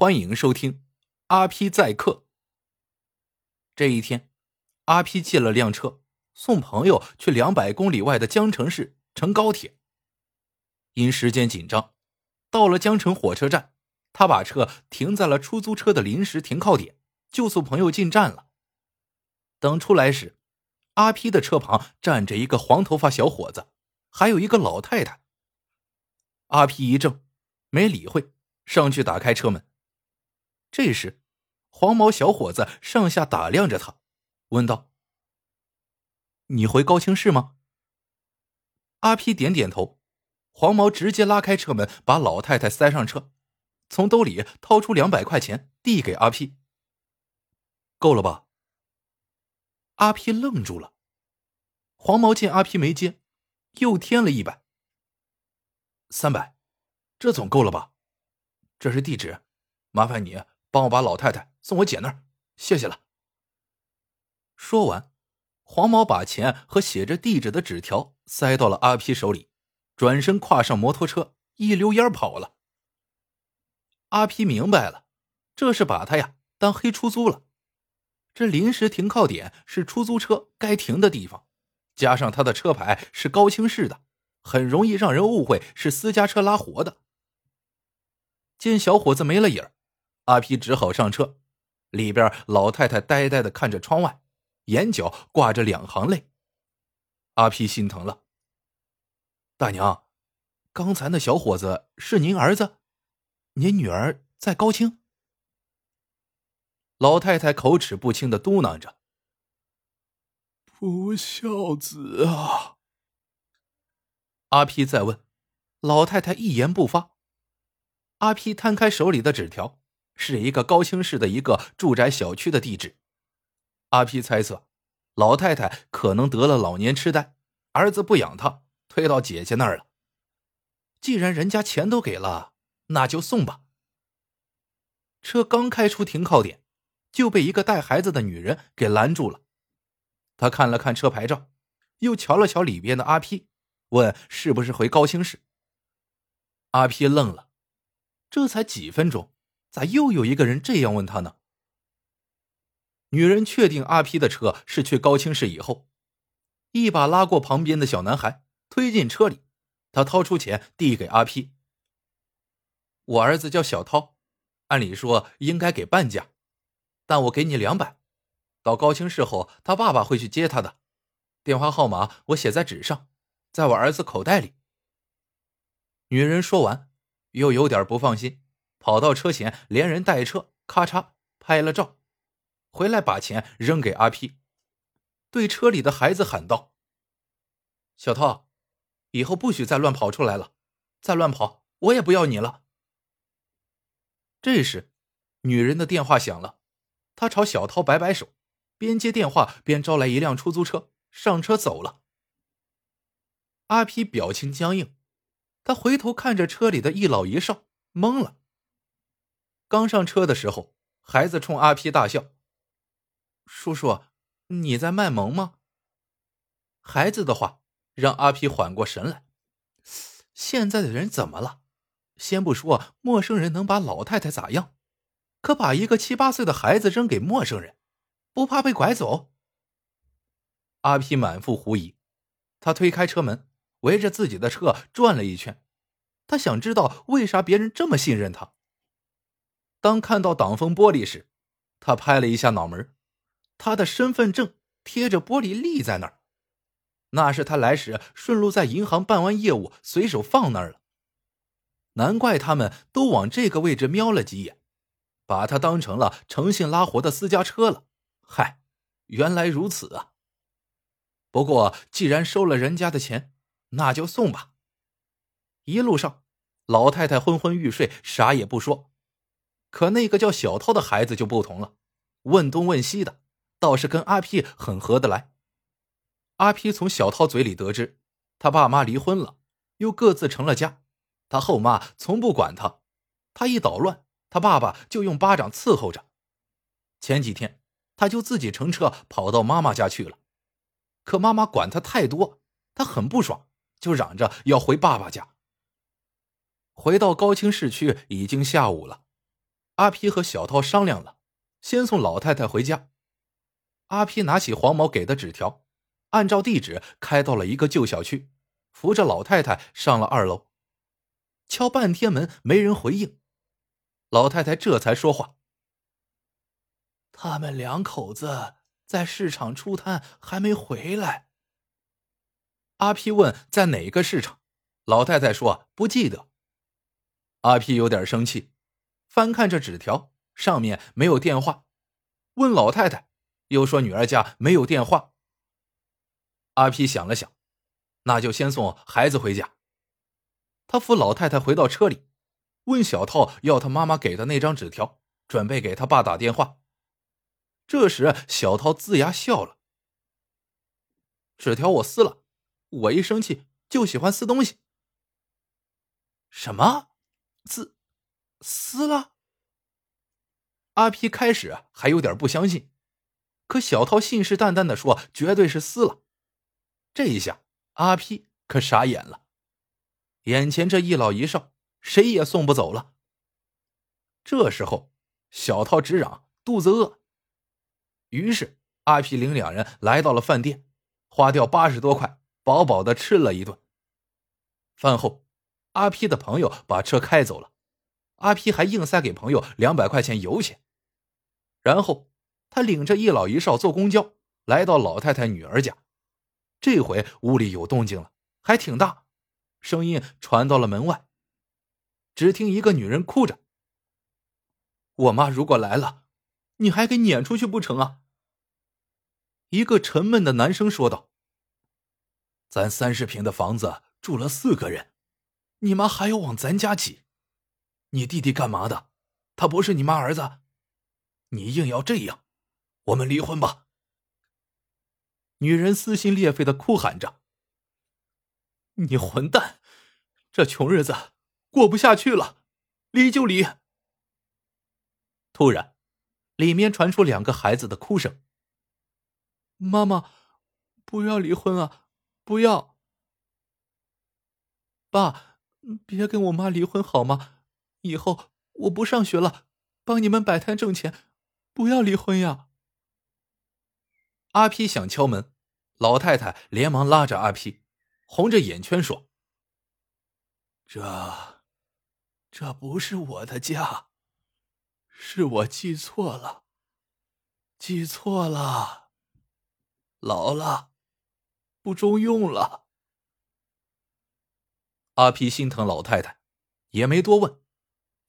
欢迎收听阿 P 载客。这一天，阿 P 借了辆车，送朋友去两百公里外的江城市乘高铁。因时间紧张，到了江城火车站，他把车停在了出租车的临时停靠点，就送朋友进站了。等出来时，阿 P 的车旁站着一个黄头发小伙子，还有一个老太太。阿 P 一怔，没理会，上去打开车门。这时，黄毛小伙子上下打量着他，问道：“你回高清市吗？”阿皮点点头。黄毛直接拉开车门，把老太太塞上车，从兜里掏出两百块钱递给阿皮。够了吧？阿皮愣住了。黄毛见阿皮没接，又添了一百。三百，这总够了吧？这是地址，麻烦你。帮我把老太太送我姐那儿，谢谢了。说完，黄毛把钱和写着地址的纸条塞到了阿皮手里，转身跨上摩托车，一溜烟跑了。阿皮明白了，这是把他呀当黑出租了。这临时停靠点是出租车该停的地方，加上他的车牌是高清式的，很容易让人误会是私家车拉活的。见小伙子没了影儿。阿皮只好上车，里边老太太呆呆的看着窗外，眼角挂着两行泪。阿皮心疼了。大娘，刚才那小伙子是您儿子？您女儿在高清？老太太口齿不清的嘟囔着：“不孝子啊！”阿皮再问，老太太一言不发。阿皮摊开手里的纸条。是一个高清市的一个住宅小区的地址。阿皮猜测，老太太可能得了老年痴呆，儿子不养她，推到姐姐那儿了。既然人家钱都给了，那就送吧。车刚开出停靠点，就被一个带孩子的女人给拦住了。他看了看车牌照，又瞧了瞧里边的阿皮，问是不是回高清市。阿皮愣了，这才几分钟。咋又有一个人这样问他呢？女人确定阿 P 的车是去高清市以后，一把拉过旁边的小男孩，推进车里。他掏出钱递给阿 P：“：“ 我儿子叫小涛，按理说应该给半价，但我给你两百。到高清市后，他爸爸会去接他的。电话号码我写在纸上，在我儿子口袋里。”女人说完，又有点不放心。跑到车前，连人带车，咔嚓拍了照，回来把钱扔给阿 P，，对车里的孩子喊道：“小涛，以后不许再乱跑出来了，再乱跑我也不要你了。”这时，女人的电话响了，她朝小涛摆摆手，边接电话边招来一辆出租车，上车走了。阿 P 表情僵硬，他回头看着车里的一老一少，懵了。刚上车的时候，孩子冲阿皮大笑：“叔叔，你在卖萌吗？”孩子的话让阿皮缓过神来。现在的人怎么了？先不说陌生人能把老太太咋样，可把一个七八岁的孩子扔给陌生人，不怕被拐走？阿皮满腹狐疑，他推开车门，围着自己的车转了一圈，他想知道为啥别人这么信任他。当看到挡风玻璃时，他拍了一下脑门，他的身份证贴着玻璃立在那儿，那是他来时顺路在银行办完业务随手放那儿了。难怪他们都往这个位置瞄了几眼，把他当成了诚信拉活的私家车了。嗨，原来如此啊！不过既然收了人家的钱，那就送吧。一路上，老太太昏昏欲睡，啥也不说。可那个叫小涛的孩子就不同了，问东问西的，倒是跟阿 P 很合得来。阿 P 从小涛嘴里得知，他爸妈离婚了，又各自成了家。他后妈从不管他，他一捣乱，他爸爸就用巴掌伺候着。前几天，他就自己乘车跑到妈妈家去了，可妈妈管他太多，他很不爽，就嚷着要回爸爸家。回到高清市区已经下午了。阿皮和小涛商量了，先送老太太回家。阿皮拿起黄毛给的纸条，按照地址开到了一个旧小区，扶着老太太上了二楼。敲半天门，没人回应，老太太这才说话：“他们两口子在市场出摊，还没回来。”阿皮问：“在哪个市场？”老太太说：“不记得。”阿皮有点生气，翻看着纸条，上面没有电话，问老太太，又说女儿家没有电话。阿皮想了想，那就先送孩子回家。他扶老太太回到车里，问小涛要他妈妈给的那张纸条，准备给他爸打电话。这时，小涛龇牙笑了：“纸条我撕了，我一生气就喜欢撕东西。”什么？撕？撕了？阿皮开始还有点不相信，可小涛信誓旦旦的说绝对是撕了。这一下，阿皮可傻眼了。眼前这一老一少，谁也送不走了。这时候，小涛直嚷肚子饿。于是阿皮领两人来到了饭店，花掉八十多块，饱饱的吃了一顿。饭后，阿皮的朋友把车开走了，阿皮还硬塞给朋友两百块钱油钱。然后他领着一老一少坐公交来到老太太女儿家，这回屋里有动静了，还挺大。声音传到了门外，只听一个女人哭着：“我妈如果来了，你还给撵出去不成啊？”一个沉闷的男生说道：“咱三十平的房子住了四个人，你妈还要往咱家挤？你弟弟干嘛的？他不是你妈儿子？你硬要这样，我们离婚吧！”女人撕心裂肺的哭喊着。你混蛋！这穷日子过不下去了，离就离。突然，里面传出两个孩子的哭声：“妈妈，不要离婚啊！不要！爸，别跟我妈离婚好吗？以后我不上学了，帮你们摆摊挣钱，不要离婚呀！”阿皮想敲门，老太太连忙拉着阿皮。红着眼圈说：“这，这不是我的家，是我记错了，记错了，老了，不中用了。”阿皮心疼老太太，也没多问。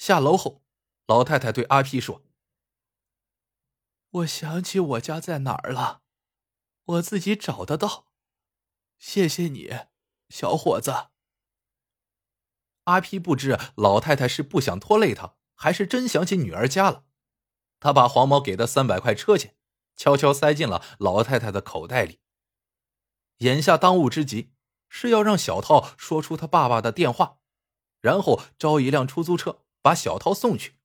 下楼后，老太太对阿皮说：“我想起我家在哪儿了，我自己找得到。谢谢你。”小伙子，阿皮不知老太太是不想拖累他，还是真想起女儿家了。他把黄毛给的三百块车钱悄悄塞进了老太太的口袋里。眼下当务之急是要让小涛说出他爸爸的电话，然后招一辆出租车把小涛送去。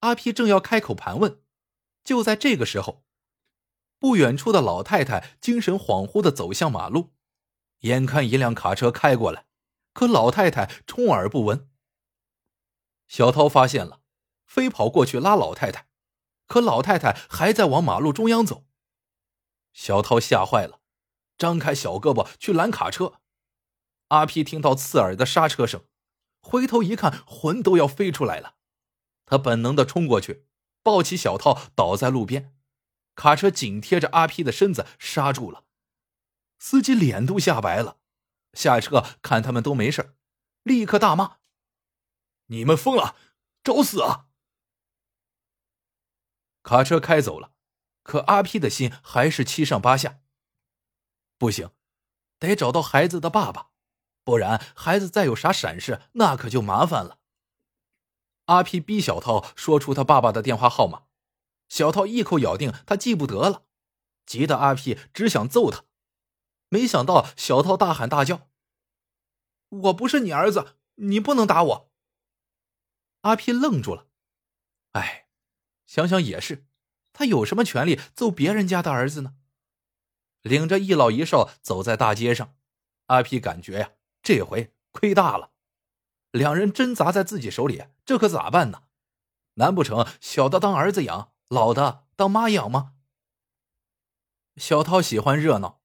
阿皮正要开口盘问，就在这个时候，不远处的老太太精神恍惚的走向马路。眼看一辆卡车开过来，可老太太充耳不闻。小涛发现了，飞跑过去拉老太太，可老太太还在往马路中央走。小涛吓坏了，张开小胳膊去拦卡车。阿皮听到刺耳的刹车声，回头一看，魂都要飞出来了。他本能的冲过去，抱起小涛倒在路边，卡车紧贴着阿 P 的身子刹住了。司机脸都吓白了，下车看他们都没事，立刻大骂：“你们疯了，找死啊！”卡车开走了，可阿 P 的心还是七上八下。不行，得找到孩子的爸爸，不然孩子再有啥闪失，那可就麻烦了。阿皮逼小涛说出他爸爸的电话号码，小涛一口咬定他记不得了，急得阿皮只想揍他。没想到小涛大喊大叫：“我不是你儿子，你不能打我！”阿皮愣住了。哎，想想也是，他有什么权利揍别人家的儿子呢？领着一老一少走在大街上，阿皮感觉呀，这回亏大了。两人真砸在自己手里，这可咋办呢？难不成小的当儿子养，老的当妈养吗？小涛喜欢热闹，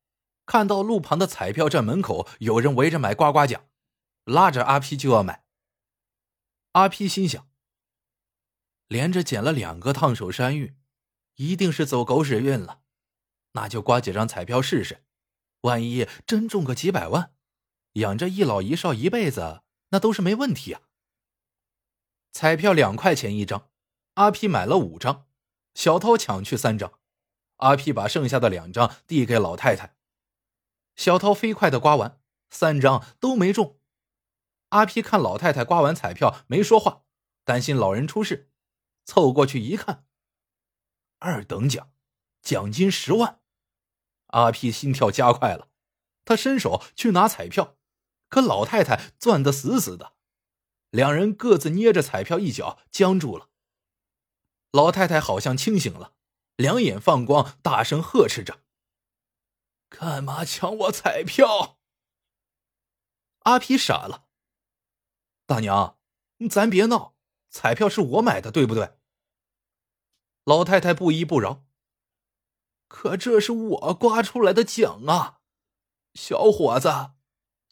看到路旁的彩票站门口有人围着买刮刮奖，拉着阿 P 就要买。阿 P 心想：连着捡了两个烫手山芋，一定是走狗屎运了。那就刮几张彩票试试，万一真中个几百万，养着一老一少一辈子，那都是没问题啊。彩票两块钱一张，阿皮买了五张，小涛抢去三张，阿皮把剩下的两张递给老太太。小涛飞快的刮完，三张都没中。阿皮看老太太刮完彩票没说话，担心老人出事，凑过去一看，二等奖，奖金十万。阿皮心跳加快了，他伸手去拿彩票，可老太太攥得死死的，两人各自捏着彩票一角，僵住了。老太太好像清醒了，两眼放光，大声呵斥着：“干嘛抢我彩票？”阿皮傻了。大娘，咱别闹，彩票是我买的，对不对？老太太不依不饶。可这是我刮出来的奖啊，小伙子，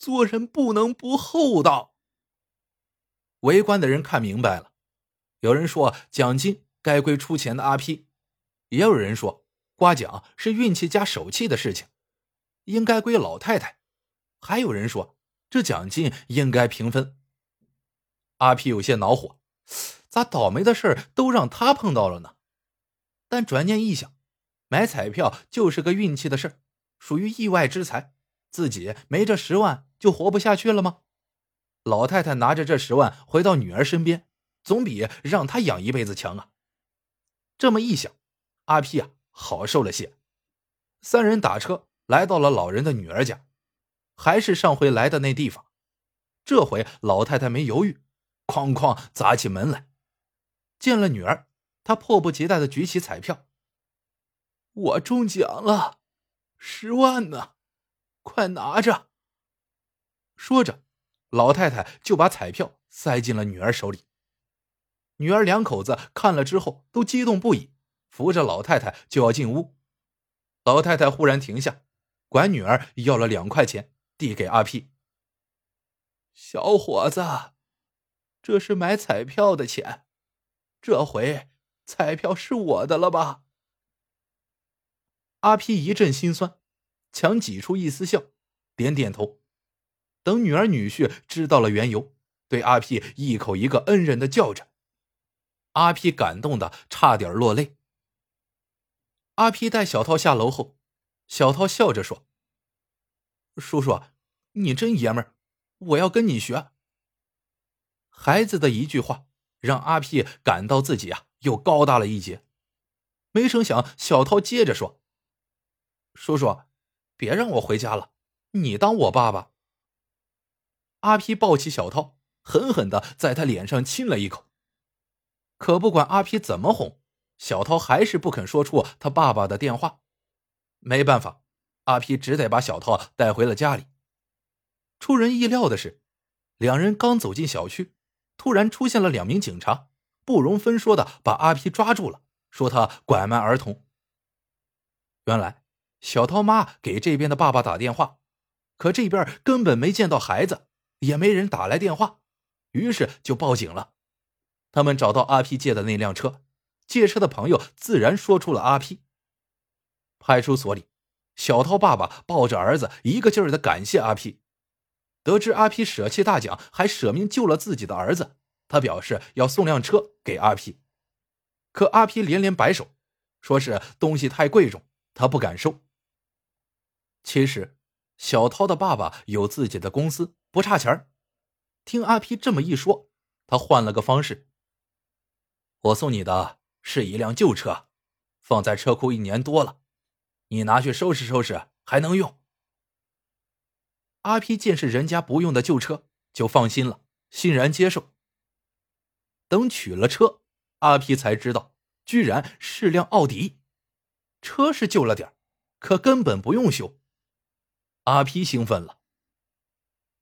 做人不能不厚道。围观的人看明白了，有人说奖金该归出钱的阿批，也有人说刮奖是运气加手气的事情，应该归老太太，还有人说这奖金应该平分。阿皮有些恼火，咋倒霉的事都让他碰到了呢？但转念一想。买彩票就是个运气的事属于意外之财。自己没这十万就活不下去了吗？老太太拿着这十万回到女儿身边，总比让她养一辈子强啊！这么一想，阿 P 啊好受了些。三人打车来到了老人的女儿家，还是上回来的那地方。这回老太太没犹豫，哐哐砸起门来。见了女儿，她迫不及待的举起彩票。我中奖了，十万呢，快拿着！说着，老太太就把彩票塞进了女儿手里。女儿两口子看了之后都激动不已，扶着老太太就要进屋。老太太忽然停下，管女儿要了两块钱，递给阿 P：“。小伙子，这是买彩票的钱，这回彩票是我的了吧？阿皮一阵心酸，强挤出一丝笑，点点头。等女儿女婿知道了缘由，对阿皮一口一个恩人的叫着。阿皮感动的差点落泪。阿皮带小涛下楼后，小涛笑着说：“叔叔，你真爷们儿，我要跟你学。”孩子的一句话，让阿皮感到自己啊又高大了一截。没成想，小涛接着说。叔叔，别让我回家了，你当我爸爸。阿皮抱起小涛，狠狠的在他脸上亲了一口。可不管阿皮怎么哄，小涛还是不肯说出他爸爸的电话。没办法，阿皮只得把小涛带回了家里。出人意料的是，两人刚走进小区，突然出现了两名警察，不容分说的把阿皮抓住了，说他拐卖儿童。原来。小涛妈给这边的爸爸打电话，可这边根本没见到孩子，也没人打来电话，于是就报警了。他们找到阿皮借的那辆车，借车的朋友自然说出了阿皮。派出所里，小涛爸爸抱着儿子，一个劲儿的感谢阿皮。得知阿皮舍弃大奖，还舍命救了自己的儿子，他表示要送辆车给阿皮，可阿皮连连摆手，说是东西太贵重，他不敢收。其实，小涛的爸爸有自己的公司，不差钱听阿皮这么一说，他换了个方式。我送你的是一辆旧车，放在车库一年多了，你拿去收拾收拾还能用。阿皮见是人家不用的旧车，就放心了，欣然接受。等取了车，阿皮才知道，居然是辆奥迪。车是旧了点可根本不用修。阿皮兴奋了，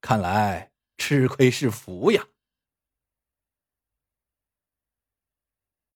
看来吃亏是福呀。